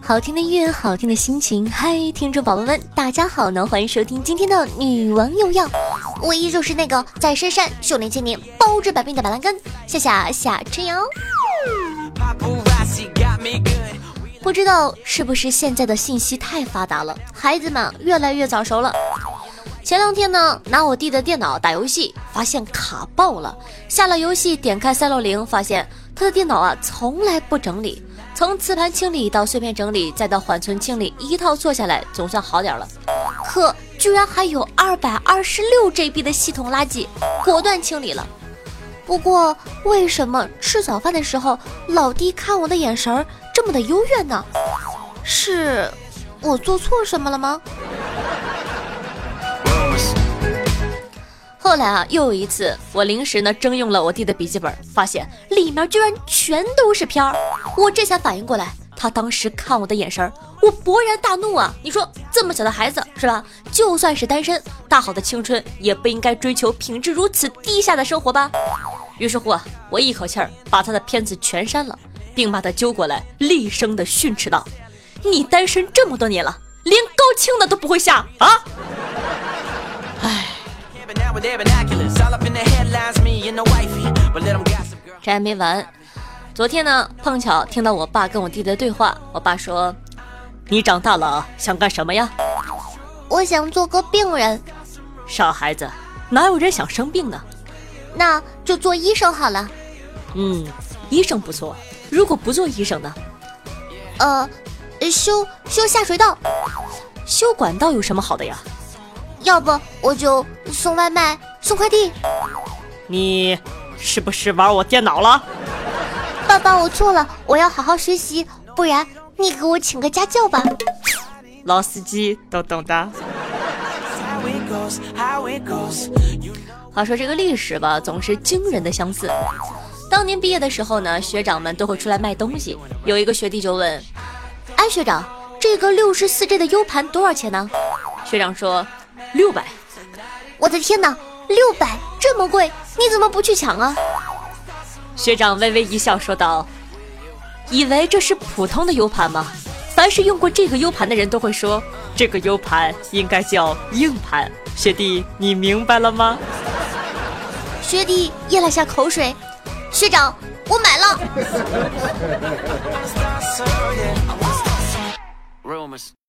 好听的音乐，好听的心情。嗨，听众宝宝们，大家好呢！欢迎收听今天的女王又要，我依旧是那个在深山修炼千年、包治百病的板蓝根，夏夏夏春瑶。不知道是不是现在的信息太发达了，孩子们越来越早熟了。前两天呢，拿我弟的电脑打游戏，发现卡爆了。下了游戏，点开三六零，发现他的电脑啊，从来不整理。从磁盘清理到碎片整理，再到缓存清理，一套做下来总算好点了。可居然还有二百二十六 GB 的系统垃圾，果断清理了。不过为什么吃早饭的时候老弟看我的眼神儿这么的幽怨呢？是我做错什么了吗？后来啊，又有一次，我临时呢征用了我弟的笔记本，发现里面居然全都是片儿。我这才反应过来，他当时看我的眼神，我勃然大怒啊！你说这么小的孩子是吧？就算是单身，大好的青春也不应该追求品质如此低下的生活吧？于是乎啊，我一口气儿把他的片子全删了，并把他揪过来，厉声的训斥道：“你单身这么多年了，连高清的都不会下啊！” 唉。这还没完，昨天呢，碰巧听到我爸跟我弟的对话。我爸说：“你长大了想干什么呀？”我想做个病人。傻孩子，哪有人想生病呢？那就做医生好了。嗯，医生不错。如果不做医生呢？呃，修修下水道。修管道有什么好的呀？要不我就送外卖、送快递。你是不是玩我电脑了？爸爸，我错了，我要好好学习，不然你给我请个家教吧。老司机都懂的。话说这个历史吧，总是惊人的相似。当年毕业的时候呢，学长们都会出来卖东西。有一个学弟就问：“哎，学长，这个六十四 G 的 U 盘多少钱呢？”学长说。六百，我的天哪，六百这么贵，你怎么不去抢啊？学长微微一笑说道：“以为这是普通的 U 盘吗？凡是用过这个 U 盘的人都会说，这个 U 盘应该叫硬盘。学弟，你明白了吗？”学弟咽了下口水，学长，我买了。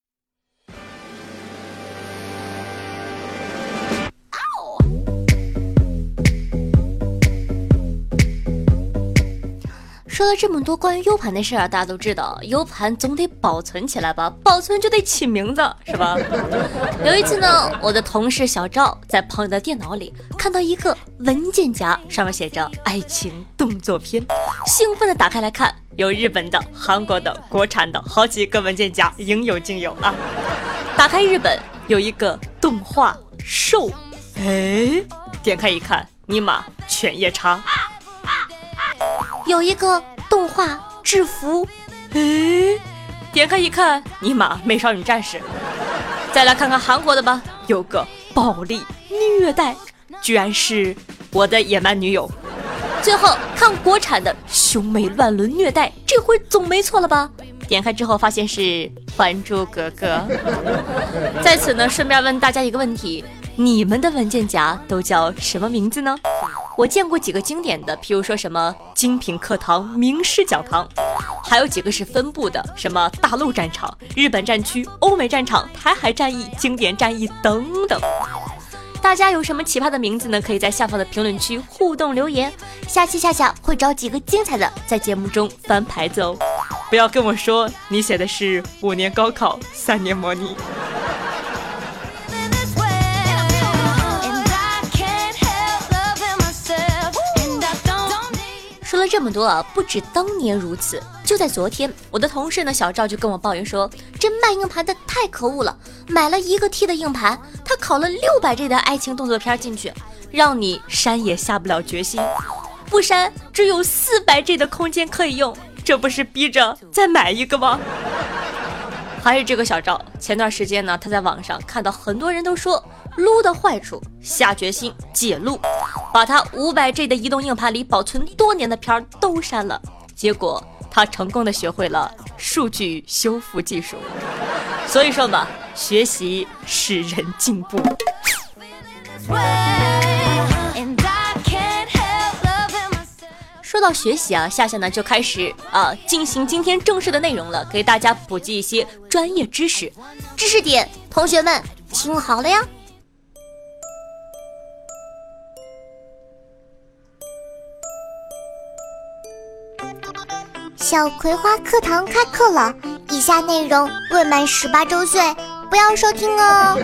说了这么多关于 U 盘的事儿，大家都知道，U 盘总得保存起来吧？保存就得起名字，是吧？有一次呢，我的同事小赵在朋友的电脑里看到一个文件夹，上面写着“爱情动作片”，兴奋的打开来看，有日本的、韩国的、国产的好几个文件夹，应有尽有啊！打开日本，有一个动画兽，哎，点开一看，尼玛，犬夜叉。有一个动画制服，哎，点开一看，尼玛美少女战士。再来看看韩国的吧，有个暴力虐待，居然是我的野蛮女友。最后看国产的兄妹乱伦虐待，这回总没错了吧？点开之后发现是《还珠格格》。在此呢，顺便问大家一个问题：你们的文件夹都叫什么名字呢？我见过几个经典的，譬如说什么精品课堂、名师讲堂，还有几个是分布的，什么大陆战场、日本战区、欧美战场、台海战役、经典战役等等。大家有什么奇葩的名字呢？可以在下方的评论区互动留言，下期夏夏会找几个精彩的在节目中翻牌子哦。不要跟我说你写的是五年高考三年模拟。这么多啊，不止当年如此。就在昨天，我的同事呢小赵就跟我抱怨说，这卖硬盘的太可恶了，买了一个 T 的硬盘，他拷了六百 G 的爱情动作片进去，让你删也下不了决心，不删只有四百 G 的空间可以用，这不是逼着再买一个吗？还是这个小赵，前段时间呢，他在网上看到很多人都说撸的坏处，下决心解撸，把他五百 G 的移动硬盘里保存多年的片儿都删了，结果他成功的学会了数据修复技术。所以说嘛，学习使人进步。说到学习啊，夏夏呢就开始啊进行今天正式的内容了，给大家普及一些专业知识。知识点，同学们听好了呀！小葵花课堂开课了，以下内容未满十八周岁不要收听哦。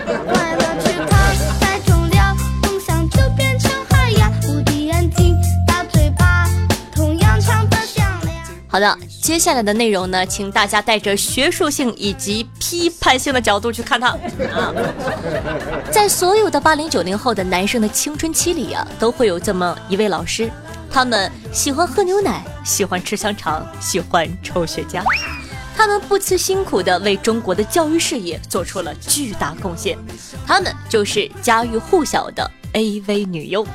好的，接下来的内容呢，请大家带着学术性以及批判性的角度去看它啊。在所有的八零九零后的男生的青春期里啊，都会有这么一位老师，他们喜欢喝牛奶，喜欢吃香肠，喜欢抽雪茄，他们不辞辛苦的为中国的教育事业做出了巨大贡献，他们就是家喻户晓的 AV 女优。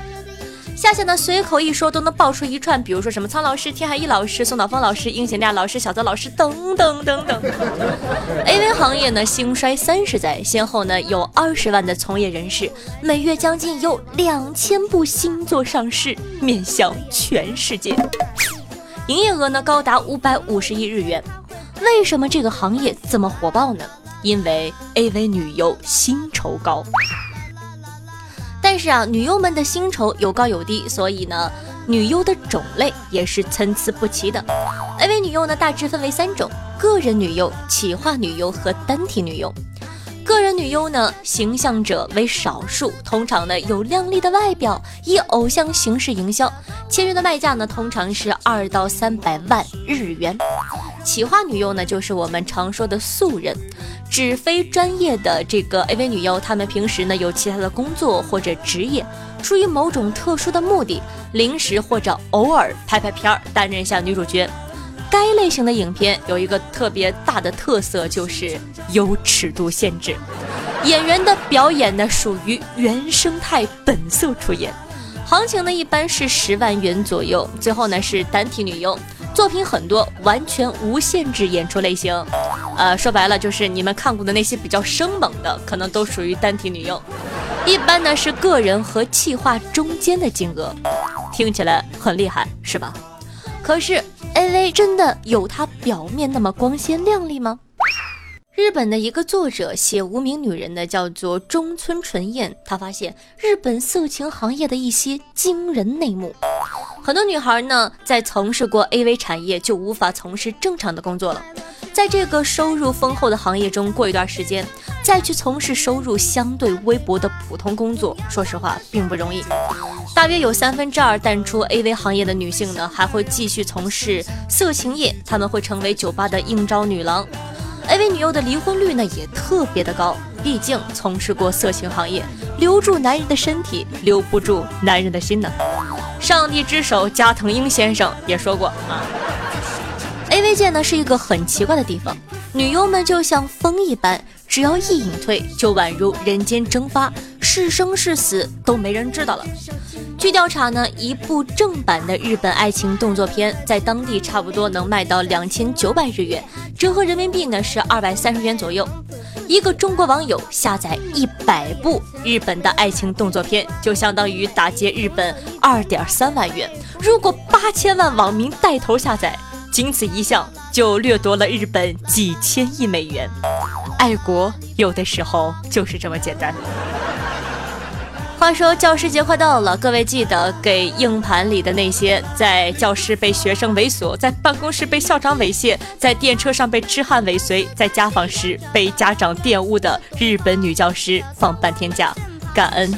夏夏呢，随口一说都能爆出一串，比如说什么苍老师、天海一老师、宋晓峰老师、应贤亮老师、小泽老师等等等等。AV 行业呢，兴衰三十载，先后呢有二十万的从业人士，每月将近有两千部新作上市，面向全世界，营业额呢高达五百五十亿日元。为什么这个行业这么火爆呢？因为 AV 女优薪酬高。但是啊，女优们的薪酬有高有低，所以呢，女优的种类也是参差不齐的。AV 女优呢，大致分为三种：个人女优、企划女优和单体女优。个人女优呢，形象者为少数，通常呢有靓丽的外表，以偶像形式营销，签约的卖价呢通常是二到三百万日元。企划女优呢，就是我们常说的素人，指非专业的这个 AV 女优，她们平时呢有其他的工作或者职业，出于某种特殊的目的，临时或者偶尔拍拍片儿，担任一下女主角。该类型的影片有一个特别大的特色，就是有尺度限制，演员的表演呢属于原生态本色出演，行情呢一般是十万元左右。最后呢是单体女优，作品很多，完全无限制演出类型。呃，说白了就是你们看过的那些比较生猛的，可能都属于单体女优。一般呢是个人和企划中间的金额，听起来很厉害，是吧？可是。AV 真的有它表面那么光鲜亮丽吗？日本的一个作者写无名女人的，叫做中村纯彦，他发现日本色情行业的一些惊人内幕。很多女孩呢，在从事过 AV 产业就无法从事正常的工作了。在这个收入丰厚的行业中过一段时间，再去从事收入相对微薄的普通工作，说实话并不容易。大约有三分之二淡出 AV 行业的女性呢，还会继续从事色情业，她们会成为酒吧的应招女郎。AV 女优的离婚率呢也特别的高，毕竟从事过色情行业，留住男人的身体，留不住男人的心呢。上帝之手加藤鹰先生也说过啊。AV 界呢是一个很奇怪的地方，女优们就像风一般，只要一隐退，就宛如人间蒸发，是生是死都没人知道了。据调查呢，一部正版的日本爱情动作片在当地差不多能卖到两千九百日元，折合人民币呢是二百三十元左右。一个中国网友下载一百部日本的爱情动作片，就相当于打劫日本二点三万元。如果八千万网民带头下载，仅此一项就掠夺了日本几千亿美元，爱国有的时候就是这么简单。话说教师节快到了，各位记得给硬盘里的那些在教室被学生猥琐、在办公室被校长猥亵、在电车上被痴汉尾随、在家访时被家长玷污的日本女教师放半天假，感恩。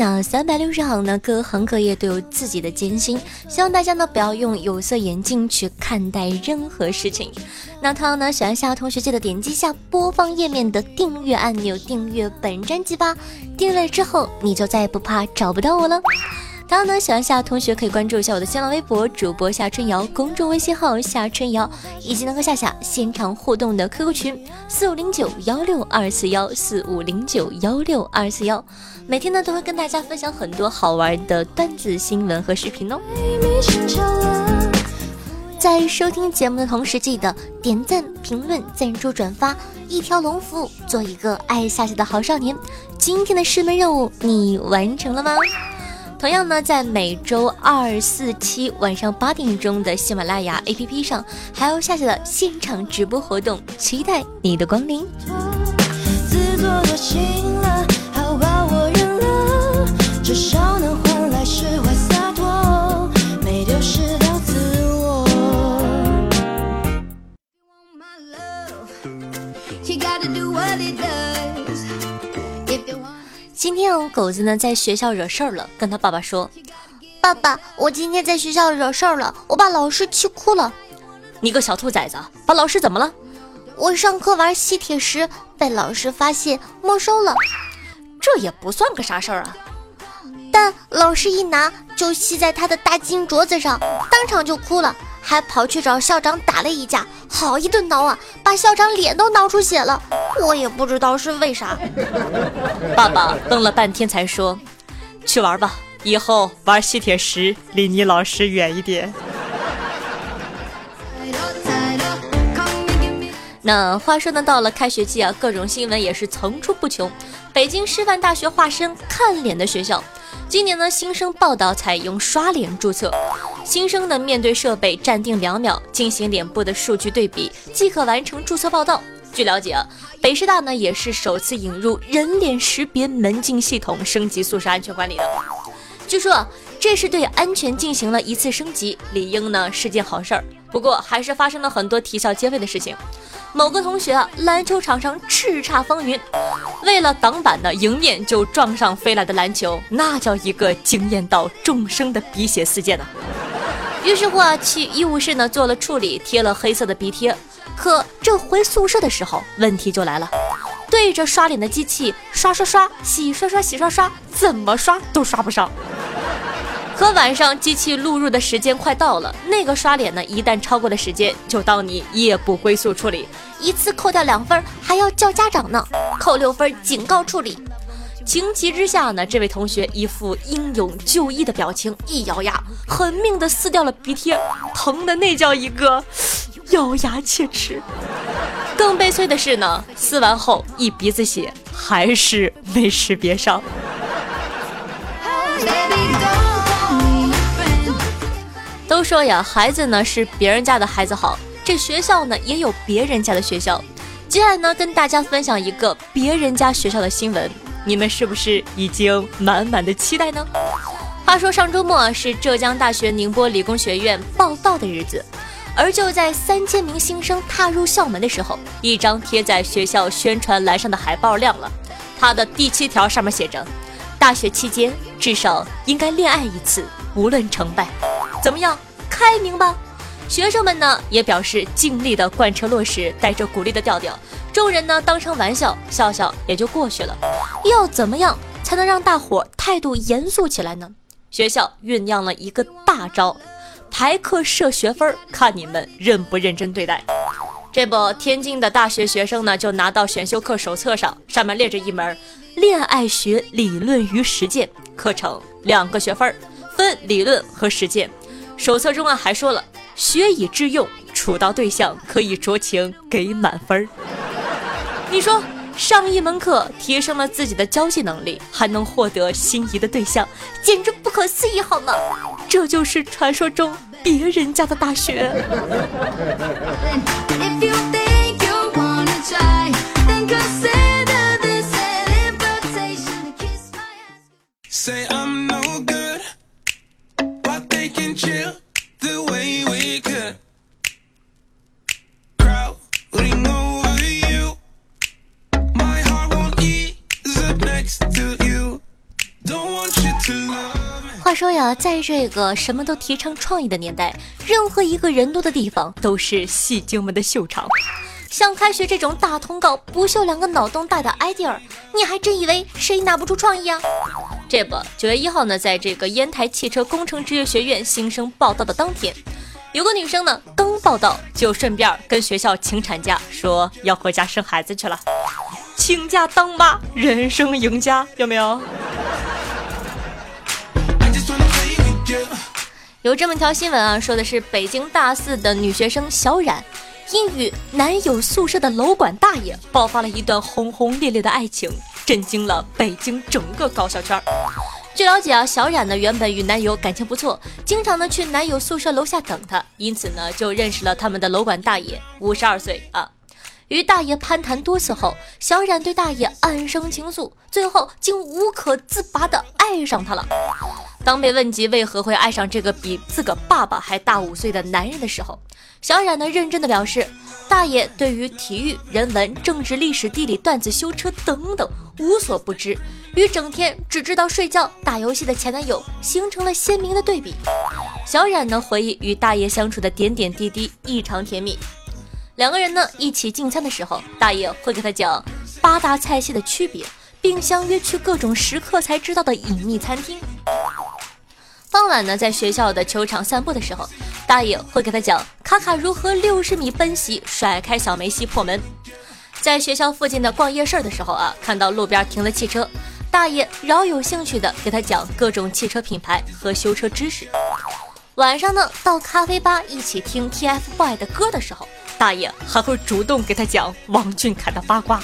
那三百六十行呢，各行各业都有自己的艰辛，希望大家呢不要用有色眼镜去看待任何事情。那同样呢，喜欢夏同学记得点击下播放页面的订阅按钮，订阅本专辑吧。订阅了之后，你就再也不怕找不到我了。当然呢，喜欢夏同学可以关注一下我的新浪微博主播夏春瑶，公众微信号夏春瑶，以及能和夏夏现场互动的 QQ 群四五零九幺六二四幺四五零九幺六二四幺，每天呢都会跟大家分享很多好玩的段子、新闻和视频哦。在收听节目的同时，记得点赞、评论、赞助、转发，一条龙服务，做一个爱夏夏的好少年。今天的师门任务你完成了吗？同样呢，在每周二、四、七晚上八点钟的喜马拉雅 APP 上，还有夏夏的现场直播活动，期待你的光临。今天狗子呢在学校惹事儿了，跟他爸爸说：“爸爸，我今天在学校惹事儿了，我把老师气哭了。你个小兔崽子，把老师怎么了？我上课玩吸铁石被老师发现没收了，这也不算个啥事儿啊。但老师一拿就吸在他的大金镯子上，当场就哭了。”还跑去找校长打了一架，好一顿挠啊，把校长脸都挠出血了。我也不知道是为啥。爸爸愣了半天才说：“去玩吧，以后玩吸铁石离你老师远一点。”那话说呢，到了开学季啊，各种新闻也是层出不穷。北京师范大学化身看脸的学校。今年呢，新生报道采用刷脸注册，新生呢面对设备站定两秒进行脸部的数据对比，即可完成注册报到。据了解，北师大呢也是首次引入人脸识别门禁系统，升级宿舍安全管理的。据说这是对安全进行了一次升级，理应呢是件好事儿。不过还是发生了很多啼笑皆非的事情。某个同学啊，篮球场上叱咤风云，为了挡板呢，迎面就撞上飞来的篮球，那叫一个惊艳到众生的鼻血四溅呐。于是乎啊，去医务室呢做了处理，贴了黑色的鼻贴。可这回宿舍的时候，问题就来了，对着刷脸的机器刷刷刷，洗刷刷洗刷刷，怎么刷都刷不上。可晚上机器录入的时间快到了，那个刷脸呢，一旦超过了时间，就当你夜不归宿处理，一次扣掉两分，还要叫家长呢，扣六分警告处理。情急之下呢，这位同学一副英勇就义的表情，一咬牙，狠命的撕掉了鼻贴，疼的那叫一个 咬牙切齿。更悲催的是呢，撕完后一鼻子血，还是没识别上。都说呀，孩子呢是别人家的孩子好，这学校呢也有别人家的学校。接下来呢，跟大家分享一个别人家学校的新闻，你们是不是已经满满的期待呢？话说上周末是浙江大学宁波理工学院报道的日子，而就在三千名新生踏入校门的时候，一张贴在学校宣传栏上的海报亮了，它的第七条上面写着：大学期间至少应该恋爱一次，无论成败。怎么样，开明吧？学生们呢也表示尽力的贯彻落实，带着鼓励的调调。众人呢当成玩笑，笑笑也就过去了。要怎么样才能让大伙态度严肃起来呢？学校酝酿了一个大招，排课设学分，看你们认不认真对待。这不，天津的大学学生呢就拿到选修课手册上，上面列着一门恋爱学理论与实践课程，两个学分，分理论和实践。手册中啊还说了，学以致用，处到对象可以酌情给满分。你说上一门课提升了自己的交际能力，还能获得心仪的对象，简直不可思议，好吗？这就是传说中别人家的大学。shit the way we could crowding over you my heart won't next to you don't want you to love. 话说呀在这个什么都提倡创意的年代任何一个人多的地方都是戏精们的秀场像开学这种大通告，不秀两个脑洞大的 idea，你还真以为谁拿不出创意啊？这不，九月一号呢，在这个烟台汽车工程职业学院新生报道的当天，有个女生呢刚报道就顺便跟学校请产假，说要回家生孩子去了。请假当妈，人生赢家，有没有？有这么条新闻啊，说的是北京大四的女学生小冉。因与男友宿舍的楼管大爷爆发了一段轰轰烈烈的爱情，震惊了北京整个高校圈。据了解啊，小冉呢原本与男友感情不错，经常呢去男友宿舍楼下等他，因此呢就认识了他们的楼管大爷，五十二岁啊。与大爷攀谈多次后，小冉对大爷暗生情愫，最后竟无可自拔的爱上他了。当被问及为何会爱上这个比自个爸爸还大五岁的男人的时候，小冉呢认真的表示，大爷对于体育、人文、政治、历史、地理、段子、修车等等无所不知，与整天只知道睡觉、打游戏的前男友形成了鲜明的对比。小冉呢回忆与大爷相处的点点滴滴异常甜蜜，两个人呢一起进餐的时候，大爷会给他讲八大菜系的区别，并相约去各种食客才知道的隐秘餐厅。傍晚呢，在学校的球场散步的时候，大爷会给他讲卡卡如何六十米奔袭甩开小梅西破门。在学校附近的逛夜市的时候啊，看到路边停了汽车，大爷饶有兴趣的给他讲各种汽车品牌和修车知识。晚上呢，到咖啡吧一起听 TFBOY 的歌的时候，大爷还会主动给他讲王俊凯的八卦。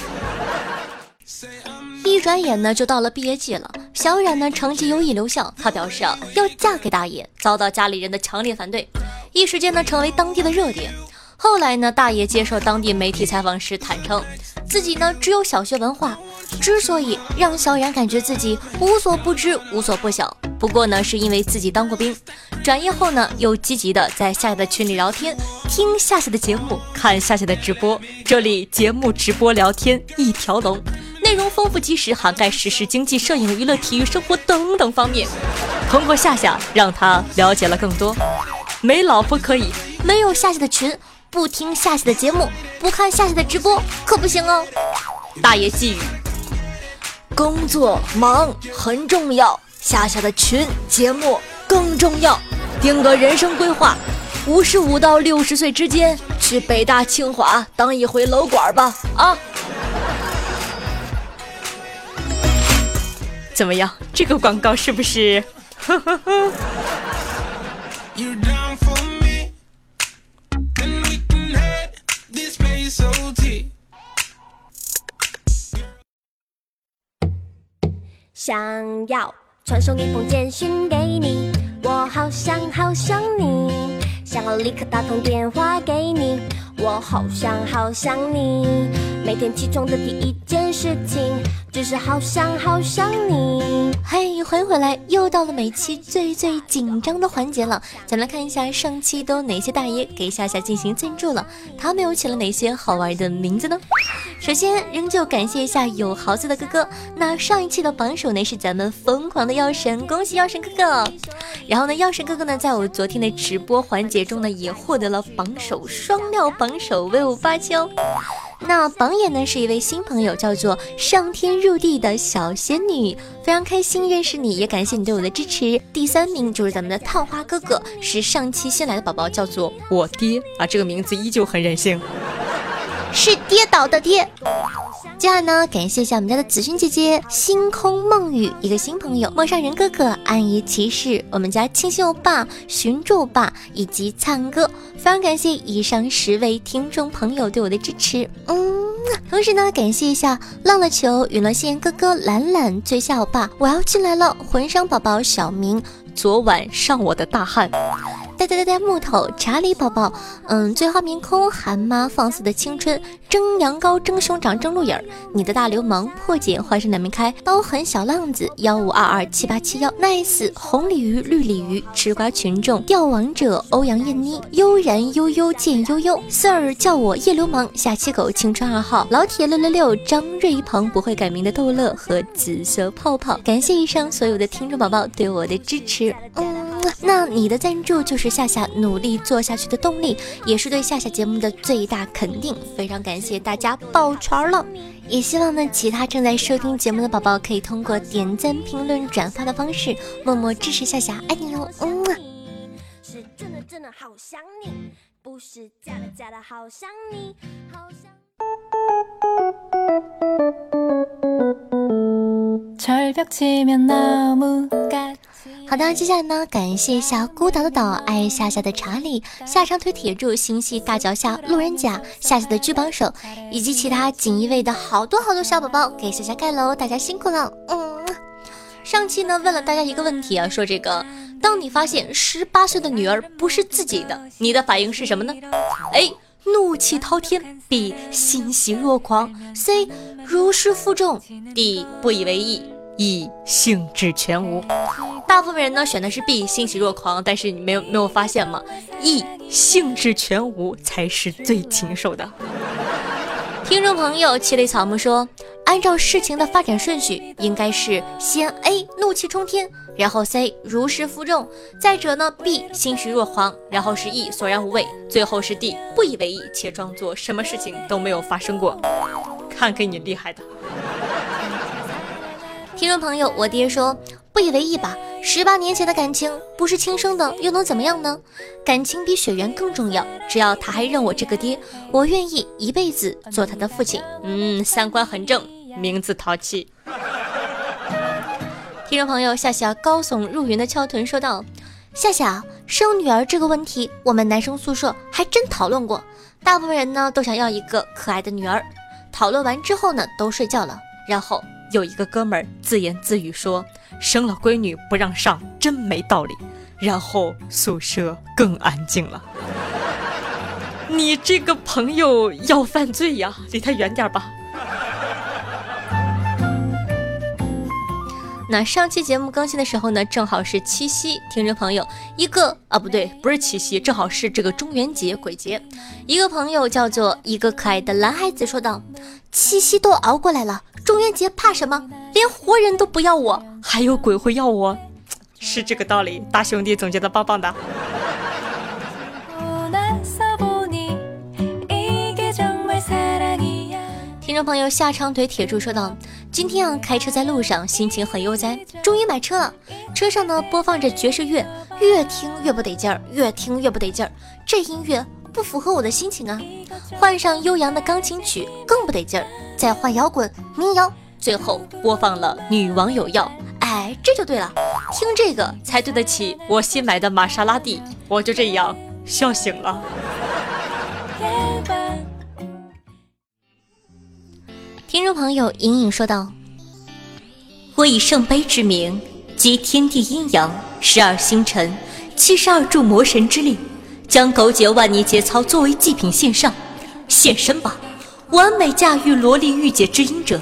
一转眼呢，就到了毕业季了。小冉呢，成绩优异留校，她表示啊，要嫁给大爷，遭到家里人的强烈反对，一时间呢，成为当地的热点。后来呢，大爷接受当地媒体采访时坦诚，自己呢只有小学文化，之所以让小冉感觉自己无所不知、无所不晓，不过呢，是因为自己当过兵，转业后呢，又积极的在夏夏的群里聊天，听夏夏的节目，看夏夏的直播，这里节目直播聊天一条龙。内容丰富及时，涵盖时事、经济、摄影、娱乐、体育、生活等等方面。通过夏夏，让他了解了更多。没老婆可以，没有夏夏的群，不听夏夏的节目，不看夏夏的直播，可不行哦。大爷寄语：工作忙很重要，夏夏的群节目更重要。定个人生规划：五十五到六十岁之间，去北大清华当一回楼管吧。啊。怎么样？这个广告是不是？想要传送一封简讯给你，我好想好想你，想要立刻打通电话给你，我好想好想你，每天起床的第一件事情。就是好想好想你，嘿，欢迎回来，又到了每期最最紧张的环节了。咱们来看一下上期都哪些大爷给夏夏进行赞助了，他们又起了哪些好玩的名字呢？首先，仍旧感谢一下有豪子的哥哥。那上一期的榜首呢是咱们疯狂的药神，恭喜药神哥哥。然后呢，药神哥哥呢在我昨天的直播环节中呢也获得了榜首，双料榜首，威武霸气哦。那榜眼呢是一位新朋友，叫做上天入地的小仙女，非常开心认识你，也感谢你对我的支持。第三名就是咱们的探花哥哥，是上期新来的宝宝，叫做我爹啊，这个名字依旧很任性，是跌倒的跌。接下来呢，感谢一下我们家的子勋姐姐、星空梦雨一个新朋友、陌上人哥哥、暗夜骑士、我们家清新欧巴、寻柱爸以及灿哥，非常感谢以上十位听众朋友对我的支持。嗯，同时呢，感谢一下浪了球、陨落线哥哥、懒懒、最下欧巴，我要进来了，魂伤宝宝小明，昨晚上我的大汗。呆呆呆呆木头查理宝宝，嗯，醉花明空韩妈放肆的青春蒸羊羔蒸熊掌蒸鹿眼儿，你的大流氓破茧花生两面开，刀痕小浪子幺五二二七八七幺。Nice 红鲤鱼绿鲤鱼吃瓜群众。钓王者欧阳艳妮悠然悠悠见悠悠。Sir 叫我夜流氓下期狗青春二号老铁六六六张瑞鹏不会改名的逗乐和紫色泡泡，感谢以上所有的听众宝宝对我的支持，嗯。那你的赞助就是夏夏努力做下去的动力，也是对夏夏节目的最大肯定。非常感谢大家抱拳了，也希望呢其他正在收听节目的宝宝可以通过点赞、评论、转发的方式默默支持夏夏，爱你哟，嗯。是真的真的好想你，不是假的假的好想你，好想。好的，接下来呢，感谢一下孤岛的岛，爱夏夏的查理，下长腿铁柱，心系大脚下路人甲，夏夏的巨榜手，以及其他锦衣卫的好多好多小宝宝，给夏夏盖楼，大家辛苦了。嗯，上期呢问了大家一个问题啊，说这个，当你发现十八岁的女儿不是自己的，你的反应是什么呢？A 怒气滔天，B 欣喜若狂，C 如释负重，D 不以为意。E 兴致全无，大部分人呢选的是 B 欣喜若狂，但是你没有没有发现吗？E 兴致全无才是最禽兽的。听众朋友七里草木说，按照事情的发展顺序，应该是先 A 怒气冲天，然后 C 如释负重，再者呢 B 欣喜若狂，然后是 E 索然无味，最后是 D 不以为意且装作什么事情都没有发生过。看给你厉害的。听众朋友，我爹说不以为意吧。十八年前的感情不是亲生的，又能怎么样呢？感情比血缘更重要。只要他还认我这个爹，我愿意一辈子做他的父亲。嗯，三观很正，名字淘气。听众朋友，夏夏高耸入云的翘臀说道：“夏夏生女儿这个问题，我们男生宿舍还真讨论过。大部分人呢都想要一个可爱的女儿。讨论完之后呢，都睡觉了，然后。”有一个哥们儿自言自语说：“生了闺女不让上，真没道理。”然后宿舍更安静了。你这个朋友要犯罪呀，离他远点吧。那上期节目更新的时候呢，正好是七夕，听众朋友一个啊不对，不是七夕，正好是这个中元节鬼节。一个朋友叫做一个可爱的男孩子说道：“七夕都熬过来了，中元节怕什么？连活人都不要我，还有鬼会要我？是这个道理。”大兄弟总结的棒棒的。众朋友下长腿铁柱说道：“今天啊，开车在路上，心情很悠哉，终于买车了。车上呢播放着爵士乐，越听越不得劲儿，越听越不得劲儿。这音乐不符合我的心情啊。换上悠扬的钢琴曲更不得劲儿，再换摇滚民谣，最后播放了《女王有药》。哎，这就对了，听这个才对得起我新买的玛莎拉蒂。我就这样笑醒了。”听众朋友隐隐说道：“我以圣杯之名，集天地阴阳、十二星辰、七十二柱魔神之力，将勾结万年节操作为祭品献上。现身吧，完美驾驭萝莉御姐之音者，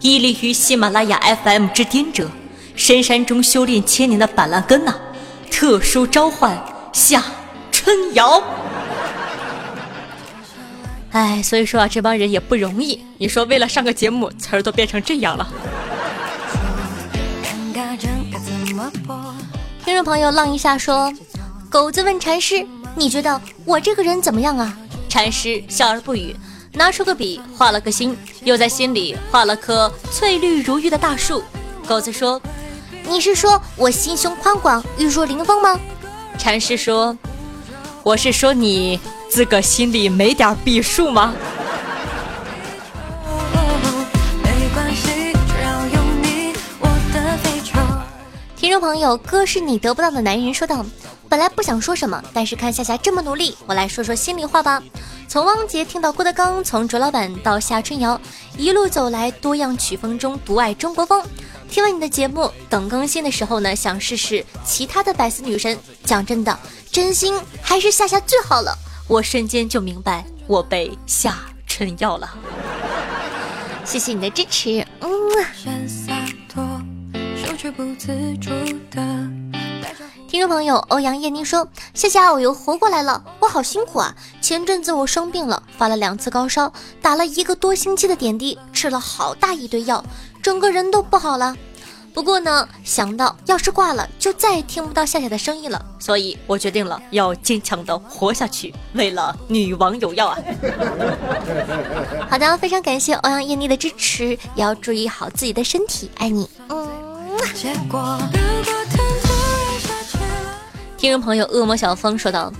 屹立于喜马拉雅 FM 之巅者，深山中修炼千年的板蓝根呐！特殊召唤下春瑶。”哎，所以说啊，这帮人也不容易。你说为了上个节目，词儿都变成这样了。听众朋友浪一下说，狗子问禅师：“你觉得我这个人怎么样啊？”禅师笑而不语，拿出个笔画了个心，又在心里画了棵翠绿如玉的大树。狗子说：“你是说我心胸宽广，玉树临风吗？”禅师说：“我是说你。”自个心里没点逼数吗？听众朋友，哥是你得不到的男人说道：“本来不想说什么，但是看夏夏这么努力，我来说说心里话吧。从汪杰听到郭德纲，从卓老板到夏春瑶，一路走来，多样曲风中独爱中国风。”听完你的节目，等更新的时候呢，想试试其他的百思女神。讲真的，真心还是夏夏最好了。我瞬间就明白，我被下春药了。谢谢你的支持，嗯。听众朋友欧阳叶宁说：“夏夏，我又活过来了，我好辛苦啊！前阵子我生病了，发了两次高烧，打了一个多星期的点滴，吃了好大一堆药，整个人都不好了。不过呢，想到要是挂了，就再也听不到夏夏的声音了，所以我决定了要坚强的活下去，为了女王有药啊！好的，非常感谢欧阳艳妮的支持，也要注意好自己的身体，爱你，嗯。”听众朋友，恶魔小峰说道：“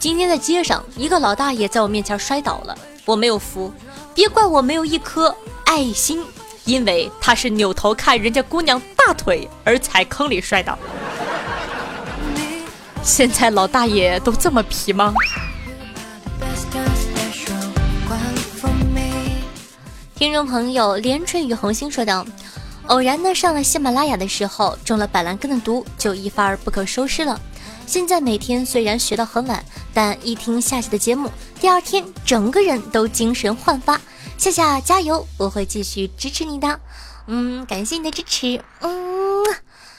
今天在街上，一个老大爷在我面前摔倒了，我没有扶，别怪我没有一颗爱心，因为他是扭头看人家姑娘大腿而踩坑里摔倒。现在老大爷都这么皮吗？”听众朋友，连春与红星说道：“偶然呢上了喜马拉雅的时候，中了板蓝根的毒，就一发而不可收拾了。”现在每天虽然学到很晚，但一听下期的节目，第二天整个人都精神焕发。夏夏加油，我会继续支持你的。嗯，感谢你的支持。嗯，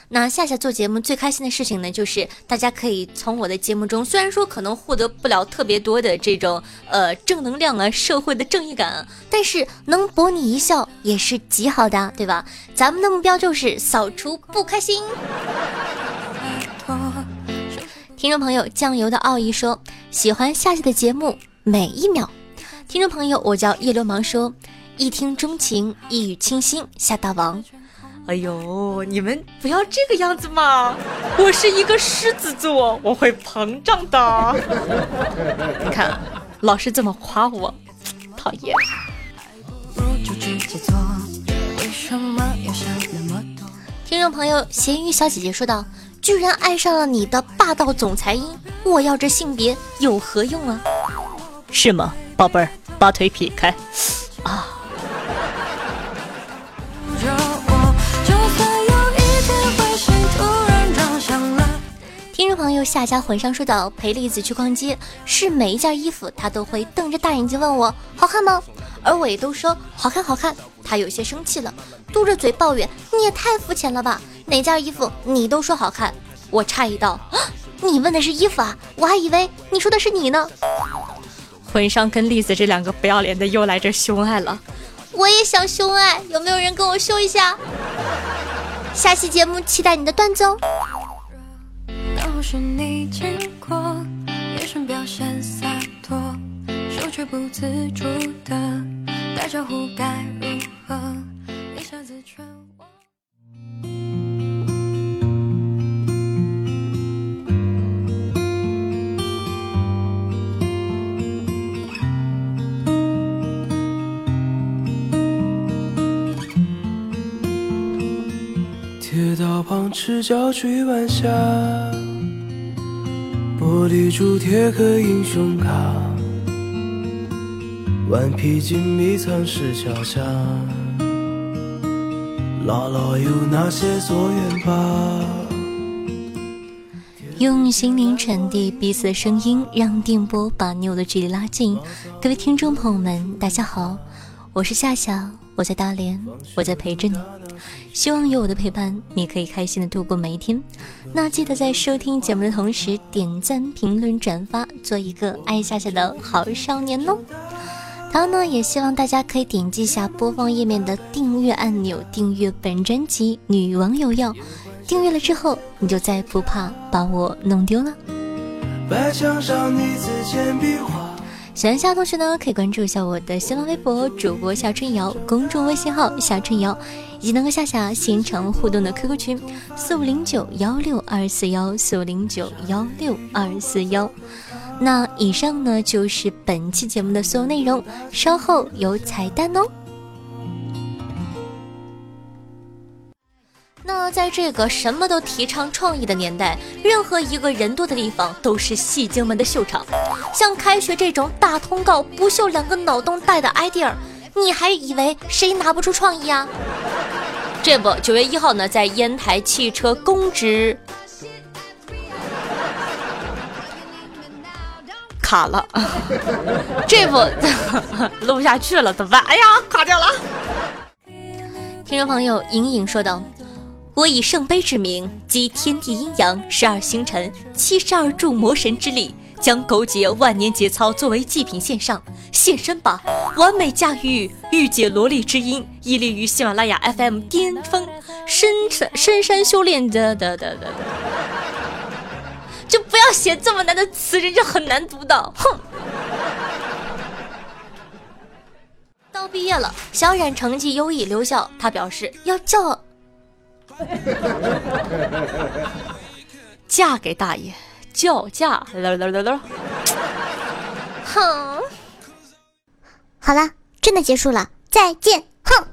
那夏夏做节目最开心的事情呢，就是大家可以从我的节目中，虽然说可能获得不了特别多的这种呃正能量啊、社会的正义感，但是能博你一笑也是极好的，对吧？咱们的目标就是扫除不开心。听众朋友，酱油的奥义说喜欢夏夏的节目每一秒。听众朋友，我叫叶流氓说一听钟情，一语倾心，夏大王。哎呦，你们不要这个样子嘛！我是一个狮子座，我会膨胀的。你看，老是这么夸我，讨厌。听众朋友，咸鱼小姐姐说道。居然爱上了你的霸道总裁音，我要这性别有何用啊？是吗，宝贝儿？把腿劈开啊！听众朋友，夏家魂上说道：“陪栗子去逛街，是每一件衣服他都会瞪着大眼睛问我好看吗？而我也都说好看好看。他有些生气了，嘟着嘴抱怨：你也太肤浅了吧！哪件衣服你都说好看？我诧异道：啊 你问的是衣服啊？我还以为你说的是你呢。魂上跟栗子这两个不要脸的又来这秀恩爱了，我也想秀恩爱，有没有人跟我秀一下？下期节目期待你的段子哦。却不自主的打招呼该如何一下子全忘赤脚追晚霞玻璃珠贴个英雄卡顽皮筋迷藏石桥下，姥姥有那些作业吧。用心灵传递彼此的声音，让电波把你我的距离拉近。各位听众朋友们，大家好，我是夏夏，我在大连，我在陪着你。希望有我的陪伴，你可以开心的度过每一天。那记得在收听节目的同时，点赞、评论、转发，做一个爱夏夏的好少年哦。然后呢，也希望大家可以点击一下播放页面的订阅按钮，订阅本专辑《女王有药》。订阅了之后，你就再不怕把我弄丢了。喜欢夏同学呢，可以关注一下我的新浪微博主播夏春瑶，公众微信号夏春瑶，以及能和夏夏现场互动的 QQ 群四五零九幺六二四幺四五零九幺六二四幺。那以上呢就是本期节目的所有内容，稍后有彩蛋哦。那在这个什么都提倡创意的年代，任何一个人多的地方都是戏精们的秀场。像开学这种大通告不秀两个脑洞大的 idea，你还以为谁拿不出创意啊？这不，九月一号呢，在烟台汽车公职卡了，这不 录不下去了，怎么办？哎呀，卡掉了。听众朋友隐隐说道：“我以圣杯之名，集天地阴阳、十二星辰、七十二柱魔神之力。”将勾结万年节操作为祭品献上，献身吧！完美驾驭御姐萝莉之音，屹立于喜马拉雅 FM 巅峰，深山深山修炼的的的的，就不要写这么难的词，人家很难读的。哼！到毕业了，小冉成绩优异留校，他表示要叫 嫁给大爷。叫价，哼，好了，真的结束了，再见。哼。